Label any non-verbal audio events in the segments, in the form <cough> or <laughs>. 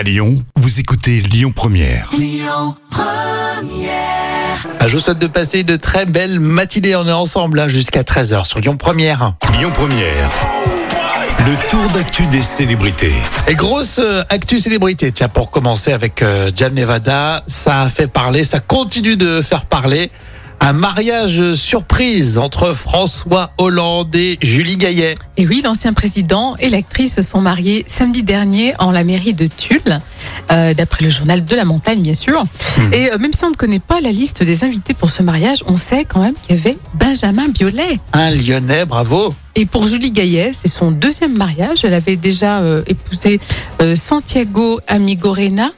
À Lyon, vous écoutez Lyon Première. Ah, Je vous souhaite de passer de très belles matinées. On est ensemble hein, jusqu'à 13h sur Lyon Première. Lyon Première. Le tour d'actu des célébrités. Et grosse euh, actu célébrité. Tiens, pour commencer avec euh, Jam Nevada, ça a fait parler, ça continue de faire parler. Un mariage surprise entre François Hollande et Julie Gaillet. Et oui, l'ancien président et l'actrice se sont mariés samedi dernier en la mairie de Tulle, euh, d'après le journal de la montagne, bien sûr. Et euh, même si on ne connaît pas la liste des invités pour ce mariage, on sait quand même qu'il y avait Benjamin Biolay. Un Lyonnais, bravo. Et pour Julie Gaillet, c'est son deuxième mariage. Elle avait déjà euh, épousé euh, Santiago Amigorena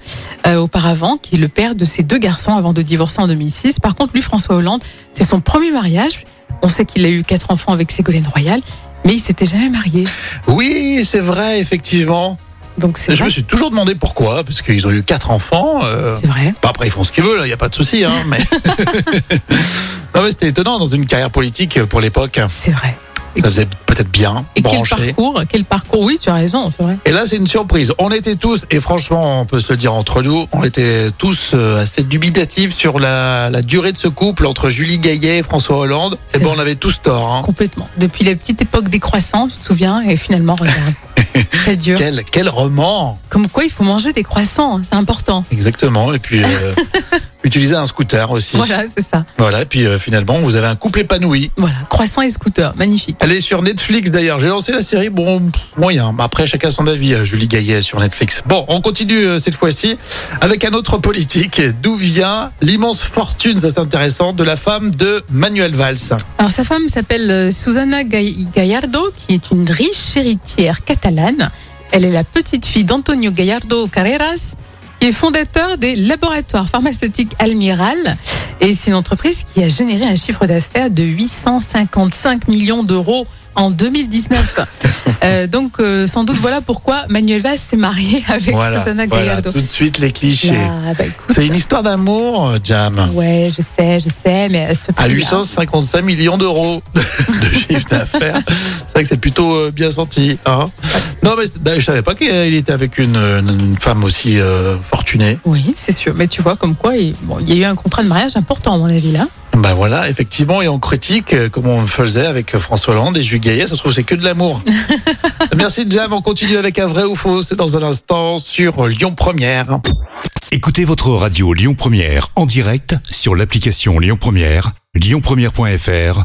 euh, auparavant, qui est le père de ses deux garçons avant de divorcer en 2006. Par contre, lui, François Hollande, c'est son premier mariage. On sait qu'il a eu quatre enfants avec Ségolène Royal, mais il s'était jamais marié. Oui, c'est vrai, effectivement. Donc Je vrai. me suis toujours demandé pourquoi, parce qu'ils ont eu quatre enfants. euh, C'est vrai. Bah, après, ils font ce qu'ils veulent, il n'y a pas de souci. Hein, mais... <laughs> <laughs> non, mais c'était étonnant dans une carrière politique pour l'époque. C'est vrai. Ça faisait peut-être bien, Et quel branché. parcours, quel parcours. Oui, tu as raison, c'est vrai. Et là, c'est une surprise. On était tous, et franchement, on peut se le dire entre nous, on était tous euh, assez dubitatifs sur la, la durée de ce couple entre Julie Gaillet et François Hollande. Et C'est bon, on avait tous tort. Hein. Complètement. Depuis la petite époque des croissants, tu te souviens, et finalement, regarde. <laughs> C'est dur. Quel, quel roman Comme quoi, il faut manger des croissants, hein, c'est important. Exactement. Et puis, euh, <laughs> utiliser un scooter aussi. Voilà, c'est ça. Voilà, et puis euh, finalement, vous avez un couple épanoui. Voilà, croissant et scooter, magnifique. Elle est sur Netflix d'ailleurs. J'ai lancé la série, bon, moyen. Mais Après, chacun son avis, euh, Julie Gaillet sur Netflix. Bon, on continue euh, cette fois-ci avec un autre politique. D'où vient l'immense fortune, ça c'est intéressant, de la femme de Manuel Valls Alors, sa femme s'appelle Susana Gallardo, qui est une riche héritière catalane. Elle est la petite fille d'Antonio Gallardo Carreras, qui est fondateur des laboratoires pharmaceutiques Almiral. Et c'est une entreprise qui a généré un chiffre d'affaires de 855 millions d'euros en 2019. <laughs> Euh, donc, euh, sans doute, voilà pourquoi Manuel Valls s'est marié <laughs> avec Susana voilà, Gallardo. tout de suite les clichés. Là, bah, C'est une histoire d'amour, euh, Jam. Ouais, je sais, je sais, mais à ce À prix-là- 855 millions d'euros <laughs> de chiffre d'affaires. C'est vrai que c'est plutôt euh, bien senti. hein. Non, mais je savais pas qu'il était avec une, une femme aussi euh, fortunée. Oui, c'est sûr. Mais tu vois, comme quoi, il, bon, il y a eu un contrat de mariage important, à mon avis, là. Ben voilà, effectivement, et on critique, euh, comme on faisait avec euh, François Hollande et Jules Gaillet, ça se trouve c'est que de l'amour. <laughs> Merci Jam, on continue avec un vrai ou faux, c'est dans un instant sur Lyon Première. Écoutez votre radio Lyon Première en direct sur l'application Lyon Première, lyonpremière.fr